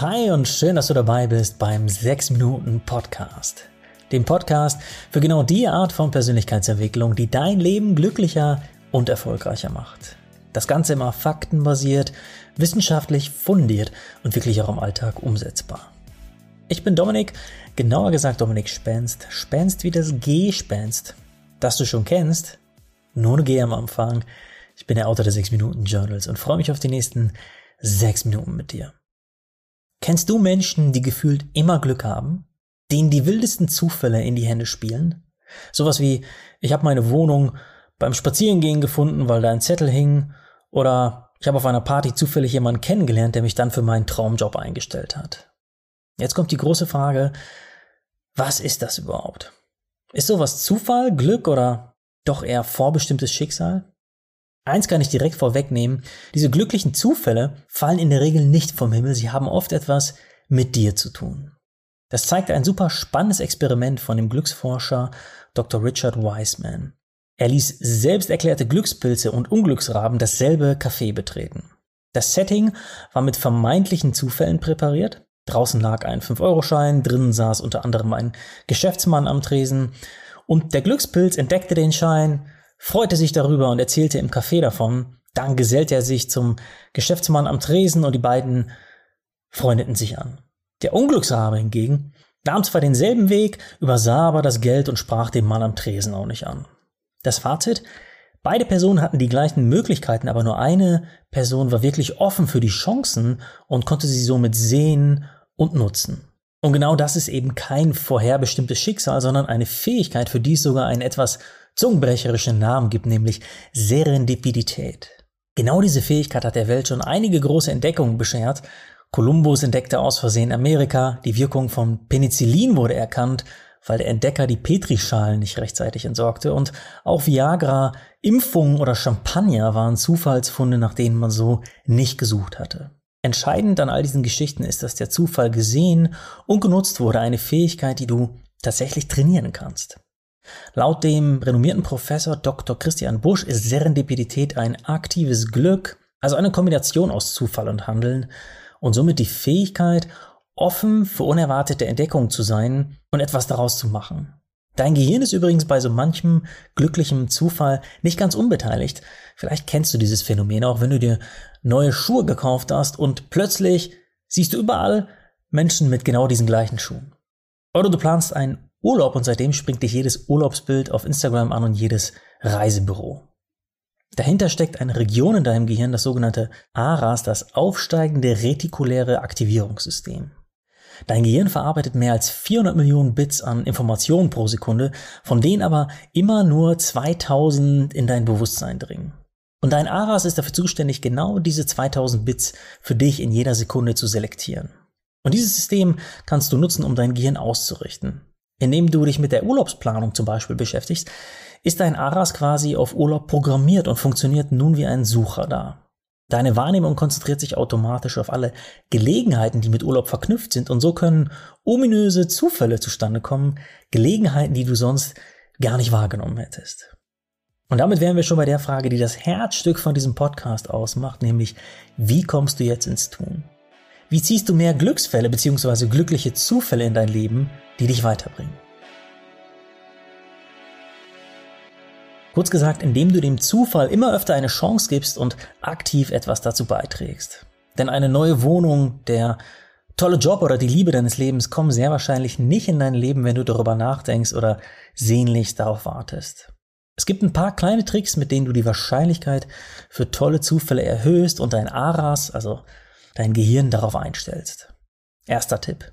Hi und schön, dass du dabei bist beim 6 Minuten Podcast. Dem Podcast für genau die Art von Persönlichkeitsentwicklung, die dein Leben glücklicher und erfolgreicher macht. Das Ganze immer faktenbasiert, wissenschaftlich fundiert und wirklich auch im Alltag umsetzbar. Ich bin Dominik, genauer gesagt Dominik Spenst. Spenst wie das G-Spenst, das du schon kennst. Nur eine G am Anfang. Ich bin der Autor des 6 Minuten Journals und freue mich auf die nächsten 6 Minuten mit dir. Kennst du Menschen, die gefühlt immer Glück haben? Denen die wildesten Zufälle in die Hände spielen? Sowas wie, ich habe meine Wohnung beim Spazierengehen gefunden, weil da ein Zettel hing, oder ich habe auf einer Party zufällig jemanden kennengelernt, der mich dann für meinen Traumjob eingestellt hat. Jetzt kommt die große Frage, was ist das überhaupt? Ist sowas Zufall, Glück oder doch eher vorbestimmtes Schicksal? Eins kann ich direkt vorwegnehmen, diese glücklichen Zufälle fallen in der Regel nicht vom Himmel, sie haben oft etwas mit dir zu tun. Das zeigt ein super spannendes Experiment von dem Glücksforscher Dr. Richard Wiseman. Er ließ selbst erklärte Glückspilze und Unglücksraben dasselbe Café betreten. Das Setting war mit vermeintlichen Zufällen präpariert. Draußen lag ein 5-Euro-Schein, drinnen saß unter anderem ein Geschäftsmann am Tresen und der Glückspilz entdeckte den Schein, freute sich darüber und erzählte im Café davon. Dann gesellte er sich zum Geschäftsmann am Tresen und die beiden freundeten sich an. Der Unglücksrabe hingegen nahm zwar denselben Weg, übersah aber das Geld und sprach den Mann am Tresen auch nicht an. Das Fazit? Beide Personen hatten die gleichen Möglichkeiten, aber nur eine Person war wirklich offen für die Chancen und konnte sie somit sehen und nutzen. Und genau das ist eben kein vorherbestimmtes Schicksal, sondern eine Fähigkeit, für die es sogar einen etwas zungenbrecherischen Namen gibt, nämlich Serendipität. Genau diese Fähigkeit hat der Welt schon einige große Entdeckungen beschert. Kolumbus entdeckte aus Versehen Amerika, die Wirkung von Penicillin wurde erkannt, weil der Entdecker die Petrischalen nicht rechtzeitig entsorgte und auch Viagra, Impfungen oder Champagner waren Zufallsfunde, nach denen man so nicht gesucht hatte. Entscheidend an all diesen Geschichten ist, dass der Zufall gesehen und genutzt wurde, eine Fähigkeit, die du tatsächlich trainieren kannst. Laut dem renommierten Professor Dr. Christian Busch ist Serendipität ein aktives Glück, also eine Kombination aus Zufall und Handeln und somit die Fähigkeit, offen für unerwartete Entdeckungen zu sein und etwas daraus zu machen. Dein Gehirn ist übrigens bei so manchem glücklichem Zufall nicht ganz unbeteiligt. Vielleicht kennst du dieses Phänomen auch, wenn du dir neue Schuhe gekauft hast und plötzlich siehst du überall Menschen mit genau diesen gleichen Schuhen. Oder du planst einen Urlaub und seitdem springt dich jedes Urlaubsbild auf Instagram an und jedes Reisebüro. Dahinter steckt eine Region in deinem Gehirn, das sogenannte ARAS, das aufsteigende retikuläre Aktivierungssystem. Dein Gehirn verarbeitet mehr als 400 Millionen Bits an Informationen pro Sekunde, von denen aber immer nur 2000 in dein Bewusstsein dringen. Und dein ARAS ist dafür zuständig, genau diese 2000 Bits für dich in jeder Sekunde zu selektieren. Und dieses System kannst du nutzen, um dein Gehirn auszurichten. Indem du dich mit der Urlaubsplanung zum Beispiel beschäftigst, ist dein Aras quasi auf Urlaub programmiert und funktioniert nun wie ein Sucher da. Deine Wahrnehmung konzentriert sich automatisch auf alle Gelegenheiten, die mit Urlaub verknüpft sind und so können ominöse Zufälle zustande kommen, Gelegenheiten, die du sonst gar nicht wahrgenommen hättest. Und damit wären wir schon bei der Frage, die das Herzstück von diesem Podcast ausmacht, nämlich wie kommst du jetzt ins Tun? Wie ziehst du mehr Glücksfälle bzw. glückliche Zufälle in dein Leben, die dich weiterbringen? Kurz gesagt, indem du dem Zufall immer öfter eine Chance gibst und aktiv etwas dazu beiträgst. Denn eine neue Wohnung, der tolle Job oder die Liebe deines Lebens kommen sehr wahrscheinlich nicht in dein Leben, wenn du darüber nachdenkst oder sehnlichst darauf wartest. Es gibt ein paar kleine Tricks, mit denen du die Wahrscheinlichkeit für tolle Zufälle erhöhst und dein Aras, also dein Gehirn darauf einstellst. Erster Tipp.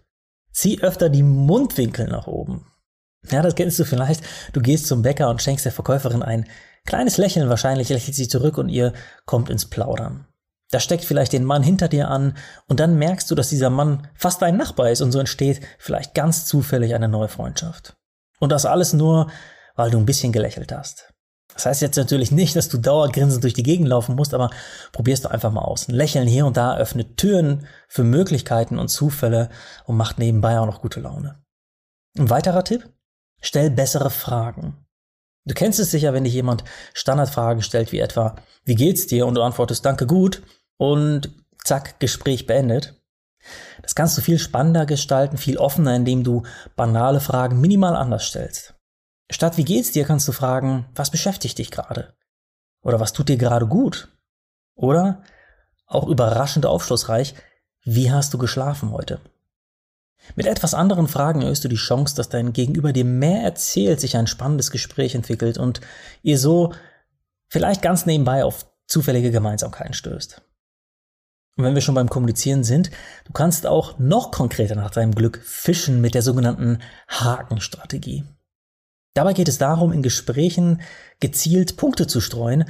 Zieh öfter die Mundwinkel nach oben. Ja, das kennst du vielleicht. Du gehst zum Bäcker und schenkst der Verkäuferin ein kleines Lächeln. Wahrscheinlich lächelt sie zurück und ihr kommt ins Plaudern. Da steckt vielleicht den Mann hinter dir an und dann merkst du, dass dieser Mann fast dein Nachbar ist und so entsteht vielleicht ganz zufällig eine neue Freundschaft. Und das alles nur, weil du ein bisschen gelächelt hast. Das heißt jetzt natürlich nicht, dass du dauergrinsend durch die Gegend laufen musst, aber probierst du einfach mal aus. Ein Lächeln hier und da öffnet Türen für Möglichkeiten und Zufälle und macht nebenbei auch noch gute Laune. Ein weiterer Tipp? Stell bessere Fragen. Du kennst es sicher, wenn dich jemand Standardfragen stellt, wie etwa, wie geht's dir? Und du antwortest, danke gut. Und zack, Gespräch beendet. Das kannst du viel spannender gestalten, viel offener, indem du banale Fragen minimal anders stellst. Statt wie geht's dir, kannst du fragen, was beschäftigt dich gerade? Oder was tut dir gerade gut? Oder, auch überraschend aufschlussreich, wie hast du geschlafen heute? Mit etwas anderen Fragen erhöhst du die Chance, dass dein Gegenüber dir mehr erzählt, sich ein spannendes Gespräch entwickelt und ihr so vielleicht ganz nebenbei auf zufällige Gemeinsamkeiten stößt. Und wenn wir schon beim Kommunizieren sind, du kannst auch noch konkreter nach deinem Glück fischen mit der sogenannten Hakenstrategie. Dabei geht es darum, in Gesprächen gezielt Punkte zu streuen,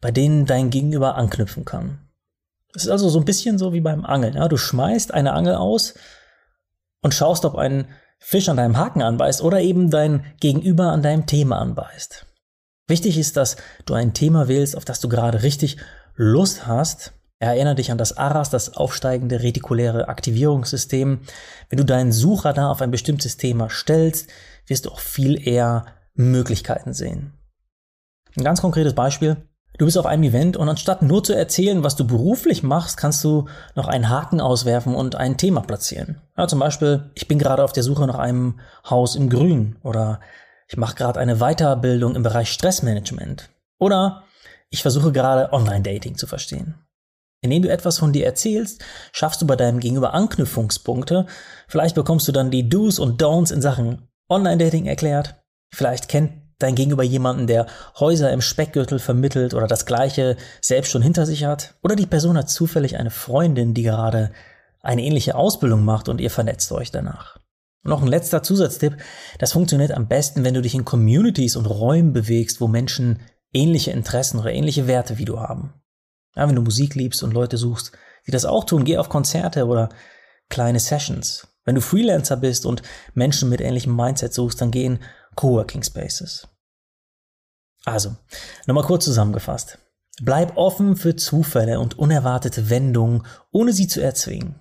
bei denen dein Gegenüber anknüpfen kann. Es ist also so ein bisschen so wie beim Angeln. Ja? Du schmeißt eine Angel aus und schaust, ob ein Fisch an deinem Haken anbeißt oder eben dein Gegenüber an deinem Thema anbeißt. Wichtig ist, dass du ein Thema wählst, auf das du gerade richtig Lust hast. Erinnere dich an das ARAS, das aufsteigende retikuläre Aktivierungssystem. Wenn du deinen Suchradar auf ein bestimmtes Thema stellst, wirst du auch viel eher Möglichkeiten sehen. Ein ganz konkretes Beispiel. Du bist auf einem Event und anstatt nur zu erzählen, was du beruflich machst, kannst du noch einen Haken auswerfen und ein Thema platzieren. Ja, zum Beispiel, ich bin gerade auf der Suche nach einem Haus im Grün oder ich mache gerade eine Weiterbildung im Bereich Stressmanagement oder ich versuche gerade Online-Dating zu verstehen. Indem du etwas von dir erzählst, schaffst du bei deinem Gegenüber Anknüpfungspunkte. Vielleicht bekommst du dann die Do's und Don'ts in Sachen Online-Dating erklärt. Vielleicht kennt dein Gegenüber jemanden, der Häuser im Speckgürtel vermittelt oder das gleiche selbst schon hinter sich hat. Oder die Person hat zufällig eine Freundin, die gerade eine ähnliche Ausbildung macht und ihr vernetzt euch danach. Und noch ein letzter Zusatztipp. Das funktioniert am besten, wenn du dich in Communities und Räumen bewegst, wo Menschen ähnliche Interessen oder ähnliche Werte wie du haben. Ja, wenn du Musik liebst und Leute suchst, die das auch tun, geh auf Konzerte oder kleine Sessions. Wenn du Freelancer bist und Menschen mit ähnlichem Mindset suchst, dann geh in Coworking Spaces. Also, nochmal kurz zusammengefasst. Bleib offen für Zufälle und unerwartete Wendungen, ohne sie zu erzwingen.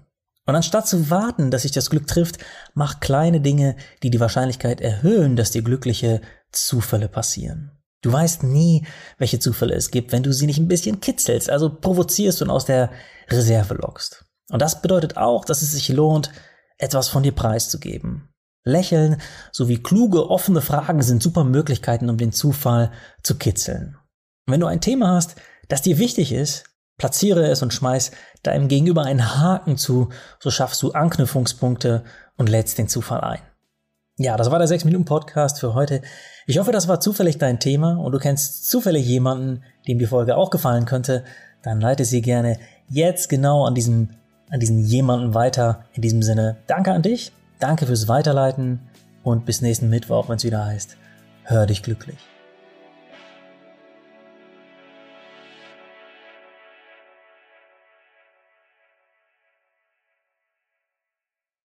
Und anstatt zu warten, dass sich das Glück trifft, mach kleine Dinge, die die Wahrscheinlichkeit erhöhen, dass dir glückliche Zufälle passieren. Du weißt nie, welche Zufälle es gibt, wenn du sie nicht ein bisschen kitzelst, also provozierst und aus der Reserve lockst. Und das bedeutet auch, dass es sich lohnt, etwas von dir preiszugeben. Lächeln sowie kluge, offene Fragen sind super Möglichkeiten, um den Zufall zu kitzeln. Wenn du ein Thema hast, das dir wichtig ist, platziere es und schmeiß deinem Gegenüber einen Haken zu, so schaffst du Anknüpfungspunkte und lädst den Zufall ein. Ja, das war der 6-Minuten-Podcast für heute. Ich hoffe, das war zufällig dein Thema und du kennst zufällig jemanden, dem die Folge auch gefallen könnte. Dann leite sie gerne jetzt genau an diesem, an diesen jemanden weiter. In diesem Sinne, danke an dich Danke fürs Weiterleiten und bis nächsten Mittwoch, wenn es wieder heißt, hör dich glücklich.